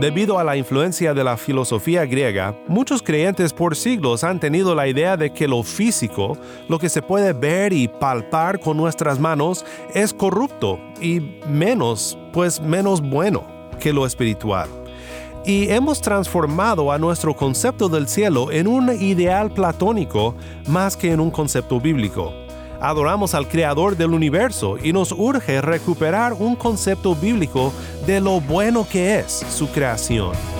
Debido a la influencia de la filosofía griega, muchos creyentes por siglos han tenido la idea de que lo físico, lo que se puede ver y palpar con nuestras manos, es corrupto y menos, pues menos bueno que lo espiritual. Y hemos transformado a nuestro concepto del cielo en un ideal platónico más que en un concepto bíblico adoramos al Creador del universo y nos urge recuperar un concepto bíblico de lo bueno que es su creación.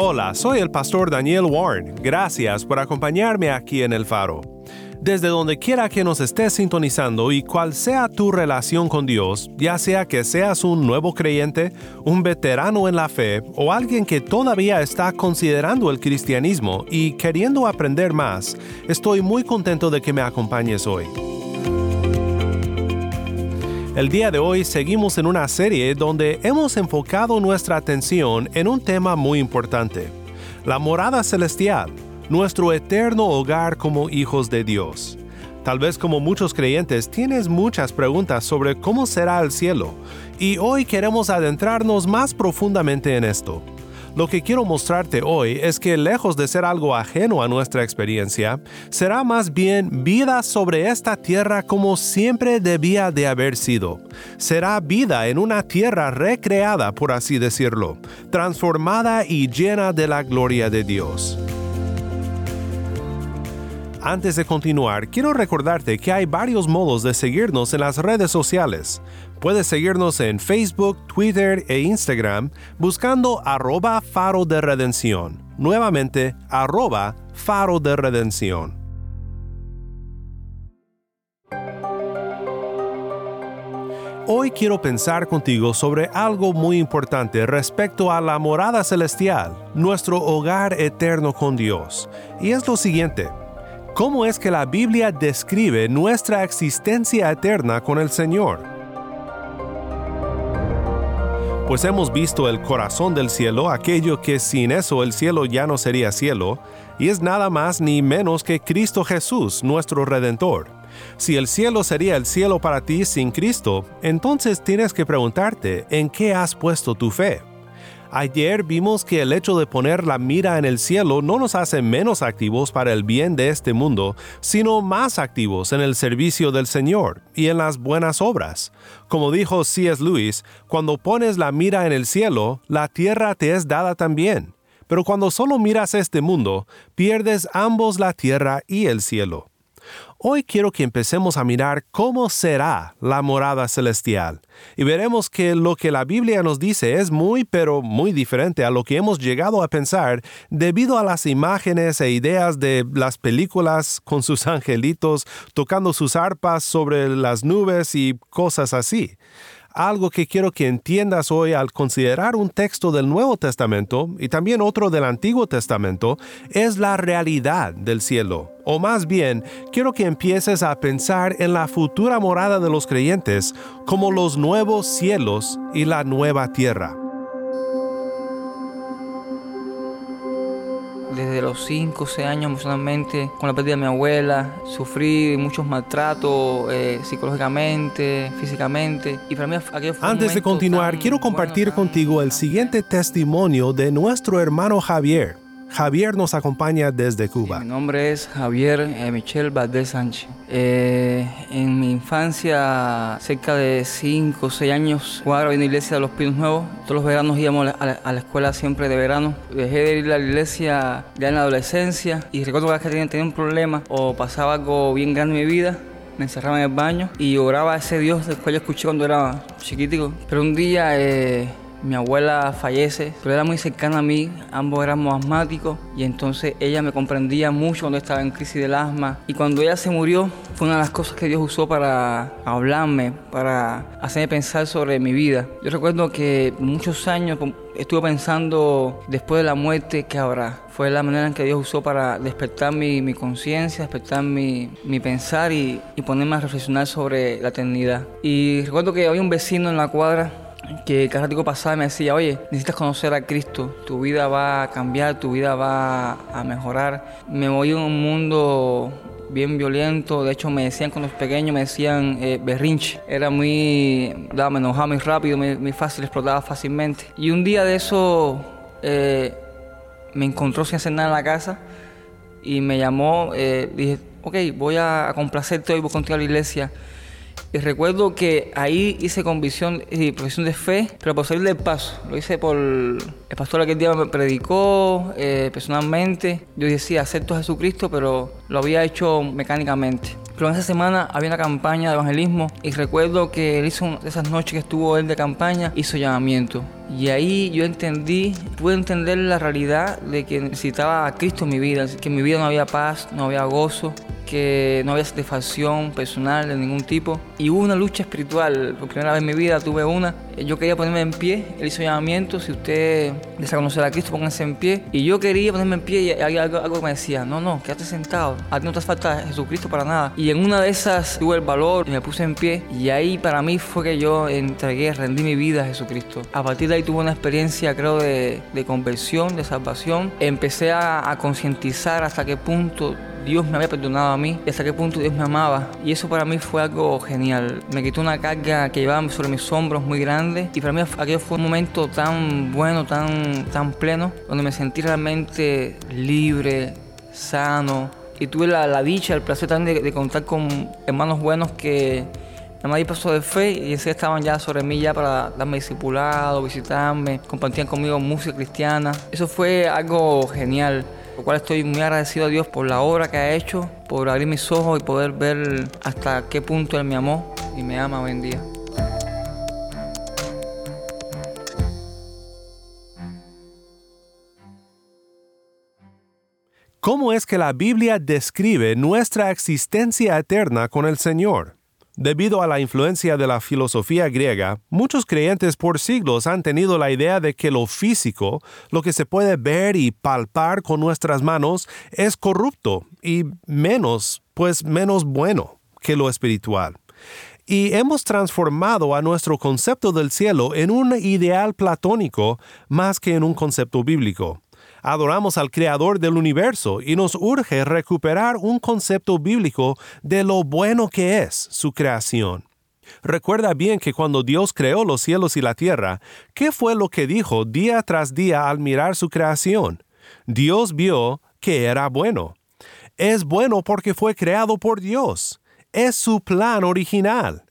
Hola, soy el pastor Daniel Warren. Gracias por acompañarme aquí en El Faro. Desde donde quiera que nos estés sintonizando y cual sea tu relación con Dios, ya sea que seas un nuevo creyente, un veterano en la fe o alguien que todavía está considerando el cristianismo y queriendo aprender más, estoy muy contento de que me acompañes hoy. El día de hoy seguimos en una serie donde hemos enfocado nuestra atención en un tema muy importante, la morada celestial, nuestro eterno hogar como hijos de Dios. Tal vez como muchos creyentes tienes muchas preguntas sobre cómo será el cielo, y hoy queremos adentrarnos más profundamente en esto. Lo que quiero mostrarte hoy es que lejos de ser algo ajeno a nuestra experiencia, será más bien vida sobre esta tierra como siempre debía de haber sido. Será vida en una tierra recreada, por así decirlo, transformada y llena de la gloria de Dios. Antes de continuar, quiero recordarte que hay varios modos de seguirnos en las redes sociales. Puedes seguirnos en Facebook, Twitter e Instagram buscando arroba faro de redención. Nuevamente, arroba faro de redención. Hoy quiero pensar contigo sobre algo muy importante respecto a la morada celestial, nuestro hogar eterno con Dios. Y es lo siguiente. ¿Cómo es que la Biblia describe nuestra existencia eterna con el Señor? Pues hemos visto el corazón del cielo, aquello que sin eso el cielo ya no sería cielo, y es nada más ni menos que Cristo Jesús, nuestro Redentor. Si el cielo sería el cielo para ti sin Cristo, entonces tienes que preguntarte en qué has puesto tu fe. Ayer vimos que el hecho de poner la mira en el cielo no nos hace menos activos para el bien de este mundo, sino más activos en el servicio del Señor y en las buenas obras. Como dijo C.S. Lewis, cuando pones la mira en el cielo, la tierra te es dada también. Pero cuando solo miras este mundo, pierdes ambos la tierra y el cielo. Hoy quiero que empecemos a mirar cómo será la morada celestial. Y veremos que lo que la Biblia nos dice es muy pero muy diferente a lo que hemos llegado a pensar debido a las imágenes e ideas de las películas con sus angelitos tocando sus arpas sobre las nubes y cosas así algo que quiero que entiendas hoy al considerar un texto del Nuevo Testamento y también otro del Antiguo Testamento es la realidad del cielo. O más bien, quiero que empieces a pensar en la futura morada de los creyentes como los nuevos cielos y la nueva tierra. Desde los 5 o 6 años emocionalmente, con la pérdida de mi abuela, sufrí muchos maltratos eh, psicológicamente, físicamente. Y para mí aquello fue un Antes de continuar, tan quiero bueno, compartir tan- contigo el siguiente testimonio de nuestro hermano Javier. Javier nos acompaña desde Cuba. Mi nombre es Javier eh, Michel Valdés Sánchez. Eh, en mi infancia, cerca de 5 o 6 años, jugaba en la iglesia de los Pinos Nuevos. Todos los veranos íbamos a la, a la escuela siempre de verano. Dejé de ir a la iglesia ya en la adolescencia y recuerdo que tenía, tenía un problema o pasaba algo bien grande en mi vida, me encerraba en el baño y oraba a ese Dios del cual yo escuché cuando era chiquitico. Pero un día eh, mi abuela fallece, pero era muy cercana a mí, ambos éramos asmáticos y entonces ella me comprendía mucho cuando estaba en crisis del asma. Y cuando ella se murió, fue una de las cosas que Dios usó para hablarme, para hacerme pensar sobre mi vida. Yo recuerdo que muchos años estuve pensando después de la muerte que habrá. Fue la manera en que Dios usó para despertar mi, conciencia, despertar mi, pensar y, y ponerme a reflexionar sobre la eternidad. Y recuerdo que había un vecino en la cuadra que cada rato pasaba me decía, oye, necesitas conocer a Cristo, tu vida va a cambiar, tu vida va a mejorar. Me voy a un mundo bien violento, de hecho me decían cuando los pequeños, me decían eh, berrinche, era muy, daba, me enojaba muy rápido, muy, fácil, explotaba fácilmente. Y un día de eso eh, me encontró sin hacer nada en la casa y me llamó, eh, dije, ok, voy a, complacerte hoy, voy contigo a la iglesia. Y recuerdo que ahí hice convicción y profesión de fe, pero por salir del paso. Lo hice por. El pastor aquel día me predicó eh, personalmente. Yo decía, acepto a Jesucristo, pero lo había hecho mecánicamente. Pero en esa semana había una campaña de evangelismo y recuerdo que él hizo esas noches que estuvo él de campaña, hizo llamamiento. Y ahí yo entendí, pude entender la realidad de que necesitaba a Cristo en mi vida, que en mi vida no había paz, no había gozo, que no había satisfacción personal de ningún tipo. Y hubo una lucha espiritual, por primera vez en mi vida tuve una. Yo quería ponerme en pie, él hizo llamamiento, si usted desea conocer a Cristo, pónganse en pie. Y yo quería ponerme en pie y algo, algo me decía, no, no, quédate sentado, a ti no te falta Jesucristo para nada. Y en una de esas tuve el valor y me puse en pie y ahí para mí fue que yo entregué, rendí mi vida a Jesucristo. A partir de ahí tuve una experiencia creo de, de conversión, de salvación. Empecé a, a concientizar hasta qué punto Dios me había perdonado a mí y hasta qué punto Dios me amaba. Y eso para mí fue algo genial. Me quitó una carga que llevaba sobre mis hombros muy grande y para mí aquello fue un momento tan bueno, tan, tan pleno, donde me sentí realmente libre, sano y tuve la, dicha, el placer también de, contar con hermanos buenos que Nada más paso de fe y ese estaban ya sobre mí ya para darme discipulado, visitarme, compartían conmigo música cristiana. Eso fue algo genial lo cual estoy muy agradecido a Dios por la obra que ha hecho, por abrir mis ojos y poder ver hasta qué punto Él me amó y me ama hoy en día. ¿Cómo es que la Biblia describe nuestra existencia eterna con el Señor? Debido a la influencia de la filosofía griega, muchos creyentes por siglos han tenido la idea de que lo físico, lo que se puede ver y palpar con nuestras manos, es corrupto y menos, pues menos bueno que lo espiritual. Y hemos transformado a nuestro concepto del cielo en un ideal platónico más que en un concepto bíblico adoramos al Creador del universo y nos urge recuperar un concepto bíblico de lo bueno que es su creación. Recuerda bien que cuando Dios creó los cielos y la tierra, ¿qué fue lo que dijo día tras día al mirar su creación? Dios vio que era bueno. Es bueno porque fue creado por Dios. Es su plan original.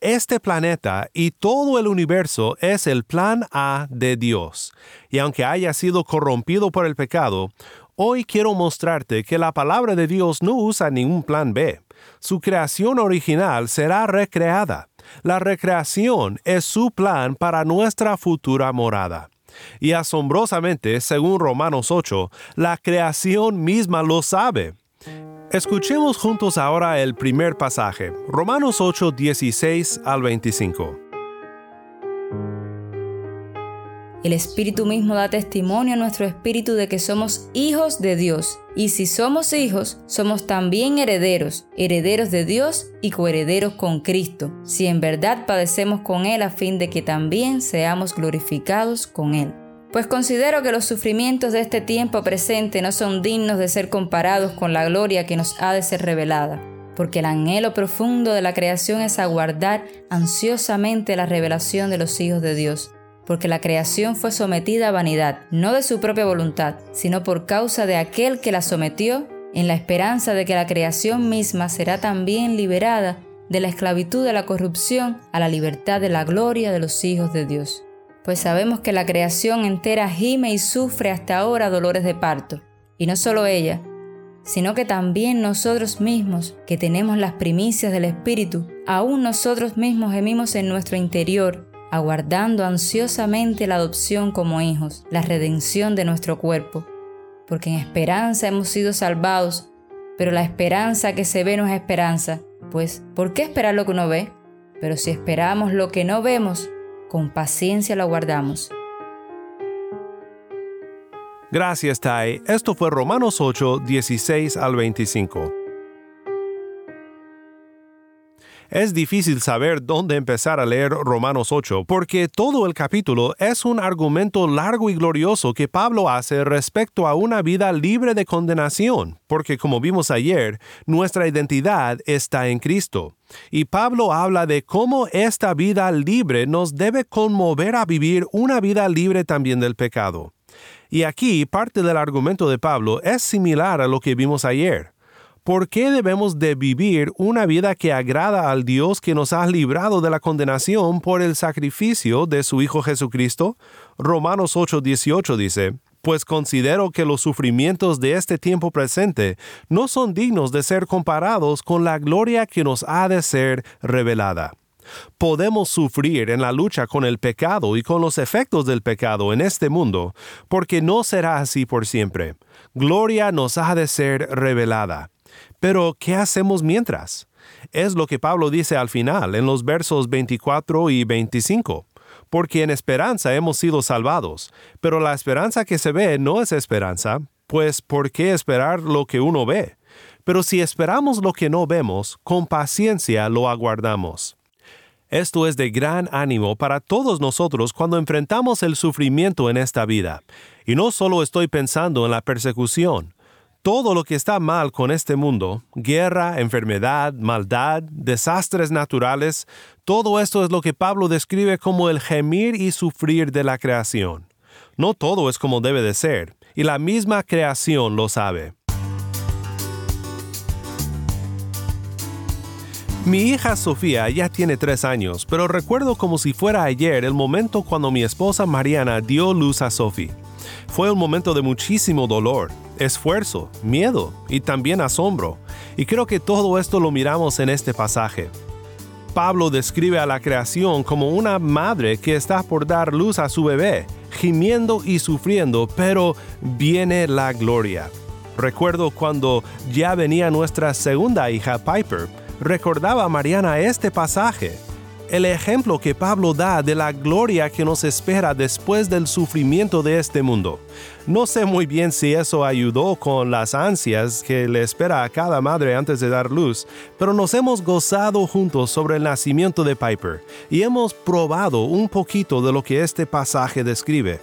Este planeta y todo el universo es el plan A de Dios, y aunque haya sido corrompido por el pecado, hoy quiero mostrarte que la palabra de Dios no usa ningún plan B. Su creación original será recreada. La recreación es su plan para nuestra futura morada. Y asombrosamente, según Romanos 8, la creación misma lo sabe. Escuchemos juntos ahora el primer pasaje, Romanos 8, 16 al 25. El Espíritu mismo da testimonio a nuestro espíritu de que somos hijos de Dios, y si somos hijos, somos también herederos, herederos de Dios y coherederos con Cristo, si en verdad padecemos con Él a fin de que también seamos glorificados con Él pues considero que los sufrimientos de este tiempo presente no son dignos de ser comparados con la gloria que nos ha de ser revelada, porque el anhelo profundo de la creación es aguardar ansiosamente la revelación de los hijos de Dios, porque la creación fue sometida a vanidad, no de su propia voluntad, sino por causa de aquel que la sometió, en la esperanza de que la creación misma será también liberada de la esclavitud de la corrupción a la libertad de la gloria de los hijos de Dios pues sabemos que la creación entera gime y sufre hasta ahora dolores de parto, y no solo ella, sino que también nosotros mismos, que tenemos las primicias del Espíritu, aún nosotros mismos gemimos en nuestro interior, aguardando ansiosamente la adopción como hijos, la redención de nuestro cuerpo. Porque en esperanza hemos sido salvados, pero la esperanza que se ve no es esperanza, pues ¿por qué esperar lo que uno ve? Pero si esperamos lo que no vemos, con paciencia lo aguardamos. Gracias, Tai. Esto fue Romanos 8, 16 al 25. Es difícil saber dónde empezar a leer Romanos 8 porque todo el capítulo es un argumento largo y glorioso que Pablo hace respecto a una vida libre de condenación, porque como vimos ayer, nuestra identidad está en Cristo. Y Pablo habla de cómo esta vida libre nos debe conmover a vivir una vida libre también del pecado. Y aquí parte del argumento de Pablo es similar a lo que vimos ayer. ¿Por qué debemos de vivir una vida que agrada al Dios que nos ha librado de la condenación por el sacrificio de su Hijo Jesucristo? Romanos 8:18 dice, Pues considero que los sufrimientos de este tiempo presente no son dignos de ser comparados con la gloria que nos ha de ser revelada. Podemos sufrir en la lucha con el pecado y con los efectos del pecado en este mundo, porque no será así por siempre. Gloria nos ha de ser revelada. Pero, ¿qué hacemos mientras? Es lo que Pablo dice al final, en los versos 24 y 25 porque en esperanza hemos sido salvados, pero la esperanza que se ve no es esperanza, pues ¿por qué esperar lo que uno ve? Pero si esperamos lo que no vemos, con paciencia lo aguardamos. Esto es de gran ánimo para todos nosotros cuando enfrentamos el sufrimiento en esta vida. Y no solo estoy pensando en la persecución. Todo lo que está mal con este mundo, guerra, enfermedad, maldad, desastres naturales, todo esto es lo que Pablo describe como el gemir y sufrir de la creación. No todo es como debe de ser, y la misma creación lo sabe. Mi hija Sofía ya tiene tres años, pero recuerdo como si fuera ayer el momento cuando mi esposa Mariana dio luz a Sophie. Fue un momento de muchísimo dolor, esfuerzo, miedo y también asombro, y creo que todo esto lo miramos en este pasaje. Pablo describe a la creación como una madre que está por dar luz a su bebé, gimiendo y sufriendo, pero viene la gloria. Recuerdo cuando ya venía nuestra segunda hija Piper, recordaba Mariana este pasaje, el ejemplo que Pablo da de la gloria que nos espera después del sufrimiento de este mundo. No sé muy bien si eso ayudó con las ansias que le espera a cada madre antes de dar luz, pero nos hemos gozado juntos sobre el nacimiento de Piper y hemos probado un poquito de lo que este pasaje describe.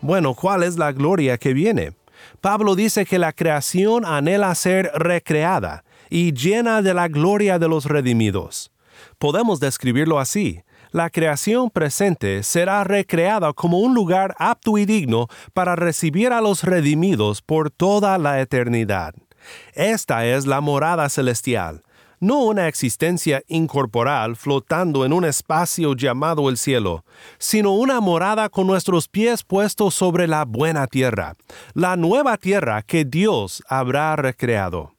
Bueno, ¿cuál es la gloria que viene? Pablo dice que la creación anhela ser recreada y llena de la gloria de los redimidos. Podemos describirlo así. La creación presente será recreada como un lugar apto y digno para recibir a los redimidos por toda la eternidad. Esta es la morada celestial, no una existencia incorporal flotando en un espacio llamado el cielo, sino una morada con nuestros pies puestos sobre la buena tierra, la nueva tierra que Dios habrá recreado.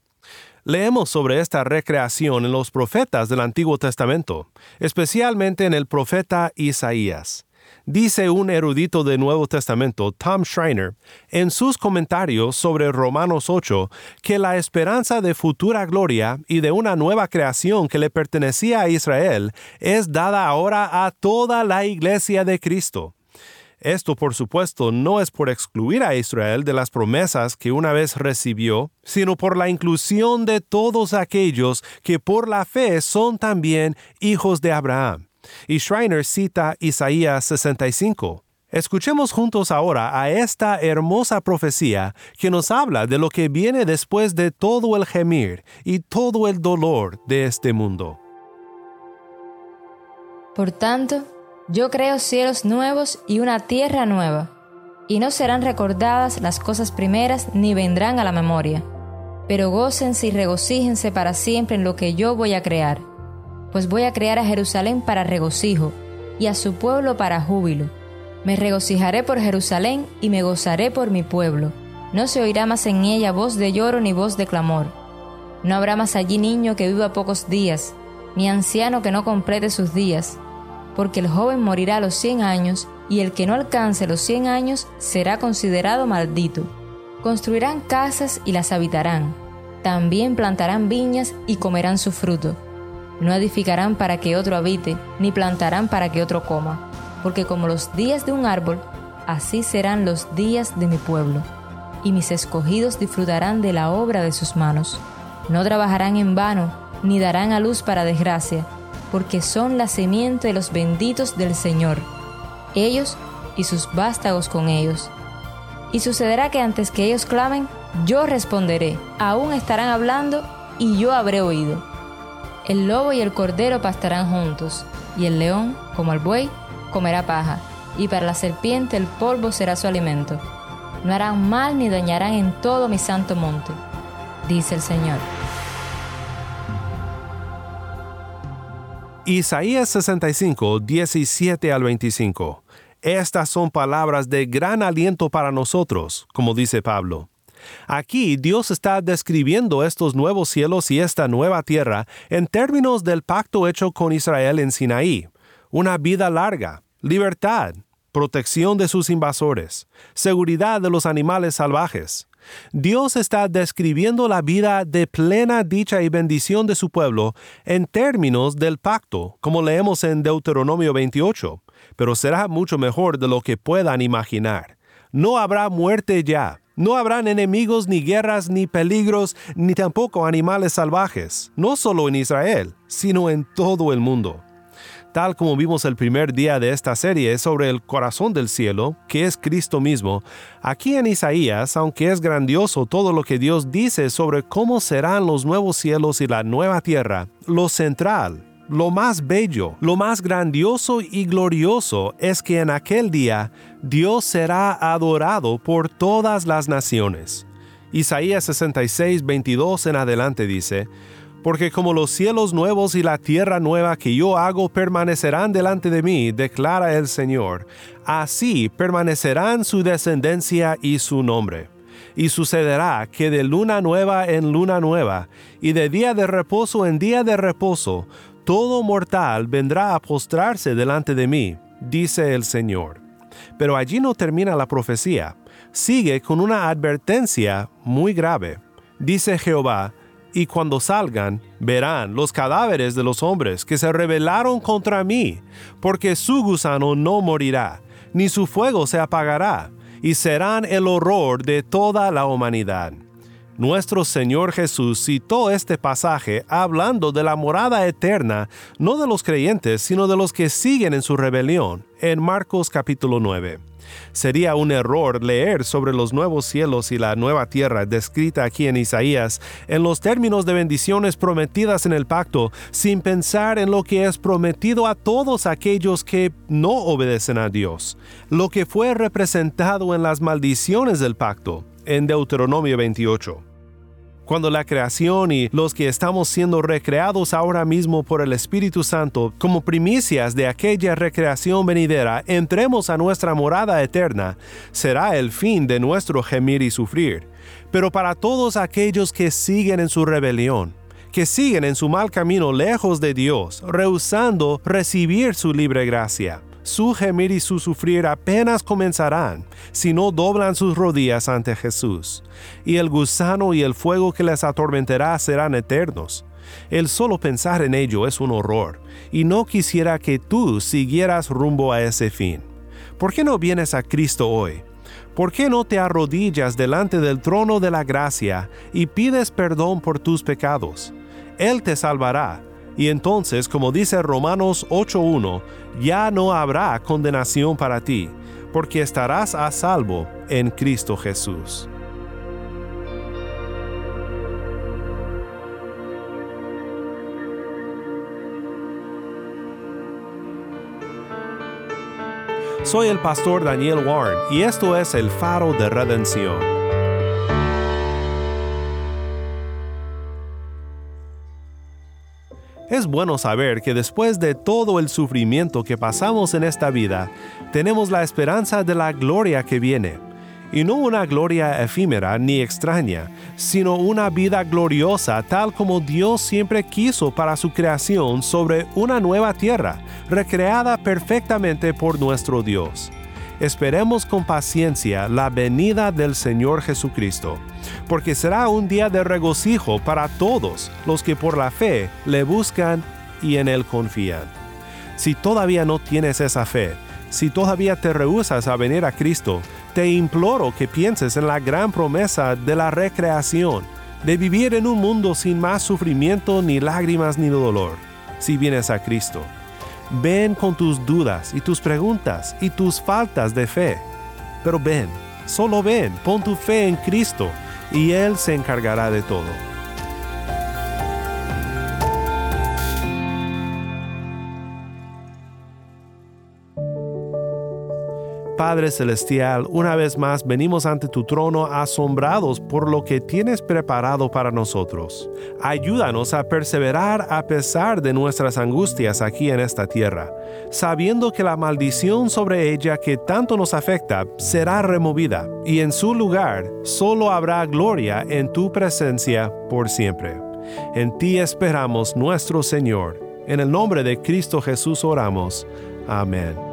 Leemos sobre esta recreación en los profetas del Antiguo Testamento, especialmente en el profeta Isaías. Dice un erudito del Nuevo Testamento, Tom Schreiner, en sus comentarios sobre Romanos 8, que la esperanza de futura gloria y de una nueva creación que le pertenecía a Israel es dada ahora a toda la iglesia de Cristo. Esto, por supuesto, no es por excluir a Israel de las promesas que una vez recibió, sino por la inclusión de todos aquellos que por la fe son también hijos de Abraham. Y Schreiner cita Isaías 65. Escuchemos juntos ahora a esta hermosa profecía que nos habla de lo que viene después de todo el gemir y todo el dolor de este mundo. Por tanto, yo creo cielos nuevos y una tierra nueva, y no serán recordadas las cosas primeras ni vendrán a la memoria, pero gócense y regocíjense para siempre en lo que yo voy a crear pues voy a crear a Jerusalén para regocijo y a su pueblo para júbilo. Me regocijaré por Jerusalén y me gozaré por mi pueblo. No se oirá más en ella voz de lloro ni voz de clamor. No habrá más allí niño que viva pocos días, ni anciano que no complete sus días, porque el joven morirá a los cien años, y el que no alcance los cien años será considerado maldito. Construirán casas y las habitarán. También plantarán viñas y comerán su fruto. No edificarán para que otro habite, ni plantarán para que otro coma, porque como los días de un árbol, así serán los días de mi pueblo, y mis escogidos disfrutarán de la obra de sus manos. No trabajarán en vano, ni darán a luz para desgracia, porque son la semiente de los benditos del Señor, ellos y sus vástagos con ellos. Y sucederá que antes que ellos clamen, yo responderé, aún estarán hablando y yo habré oído. El lobo y el cordero pastarán juntos, y el león, como el buey, comerá paja, y para la serpiente el polvo será su alimento. No harán mal ni dañarán en todo mi santo monte, dice el Señor. Isaías 65, 17 al 25. Estas son palabras de gran aliento para nosotros, como dice Pablo. Aquí Dios está describiendo estos nuevos cielos y esta nueva tierra en términos del pacto hecho con Israel en Sinaí. Una vida larga, libertad, protección de sus invasores, seguridad de los animales salvajes. Dios está describiendo la vida de plena dicha y bendición de su pueblo en términos del pacto, como leemos en Deuteronomio 28, pero será mucho mejor de lo que puedan imaginar. No habrá muerte ya, no habrán enemigos, ni guerras, ni peligros, ni tampoco animales salvajes, no solo en Israel, sino en todo el mundo. Tal como vimos el primer día de esta serie sobre el corazón del cielo, que es Cristo mismo, aquí en Isaías, aunque es grandioso todo lo que Dios dice sobre cómo serán los nuevos cielos y la nueva tierra, lo central, lo más bello, lo más grandioso y glorioso es que en aquel día Dios será adorado por todas las naciones. Isaías 66, 22 en adelante dice, porque como los cielos nuevos y la tierra nueva que yo hago permanecerán delante de mí, declara el Señor, así permanecerán su descendencia y su nombre. Y sucederá que de luna nueva en luna nueva, y de día de reposo en día de reposo, todo mortal vendrá a postrarse delante de mí, dice el Señor. Pero allí no termina la profecía, sigue con una advertencia muy grave. Dice Jehová, y cuando salgan, verán los cadáveres de los hombres que se rebelaron contra mí, porque su gusano no morirá, ni su fuego se apagará, y serán el horror de toda la humanidad. Nuestro Señor Jesús citó este pasaje hablando de la morada eterna, no de los creyentes, sino de los que siguen en su rebelión, en Marcos capítulo 9. Sería un error leer sobre los nuevos cielos y la nueva tierra descrita aquí en Isaías en los términos de bendiciones prometidas en el pacto sin pensar en lo que es prometido a todos aquellos que no obedecen a Dios, lo que fue representado en las maldiciones del pacto en Deuteronomio 28 cuando la creación y los que estamos siendo recreados ahora mismo por el Espíritu Santo como primicias de aquella recreación venidera entremos a nuestra morada eterna, será el fin de nuestro gemir y sufrir. Pero para todos aquellos que siguen en su rebelión, que siguen en su mal camino lejos de Dios, rehusando recibir su libre gracia, su gemir y su sufrir apenas comenzarán si no doblan sus rodillas ante Jesús, y el gusano y el fuego que les atormentará serán eternos. El solo pensar en ello es un horror, y no quisiera que tú siguieras rumbo a ese fin. ¿Por qué no vienes a Cristo hoy? ¿Por qué no te arrodillas delante del trono de la gracia y pides perdón por tus pecados? Él te salvará y entonces, como dice Romanos 8.1, ya no habrá condenación para ti, porque estarás a salvo en Cristo Jesús. Soy el pastor Daniel Warren y esto es el faro de redención. Es bueno saber que después de todo el sufrimiento que pasamos en esta vida, tenemos la esperanza de la gloria que viene. Y no una gloria efímera ni extraña, sino una vida gloriosa tal como Dios siempre quiso para su creación sobre una nueva tierra, recreada perfectamente por nuestro Dios esperemos con paciencia la venida del Señor Jesucristo, porque será un día de regocijo para todos los que por la fe le buscan y en Él confían. Si todavía no tienes esa fe, si todavía te rehusas a venir a Cristo, te imploro que pienses en la gran promesa de la recreación, de vivir en un mundo sin más sufrimiento, ni lágrimas, ni dolor, si vienes a Cristo. Ven con tus dudas y tus preguntas y tus faltas de fe. Pero ven, solo ven, pon tu fe en Cristo y Él se encargará de todo. Padre Celestial, una vez más venimos ante tu trono asombrados por lo que tienes preparado para nosotros. Ayúdanos a perseverar a pesar de nuestras angustias aquí en esta tierra, sabiendo que la maldición sobre ella que tanto nos afecta será removida y en su lugar solo habrá gloria en tu presencia por siempre. En ti esperamos nuestro Señor. En el nombre de Cristo Jesús oramos. Amén.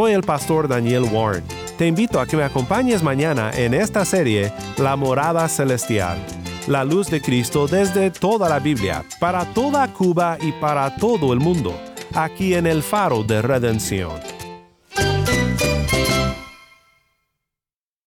Soy el pastor Daniel Warren. Te invito a que me acompañes mañana en esta serie La morada celestial, la luz de Cristo desde toda la Biblia, para toda Cuba y para todo el mundo, aquí en el faro de redención.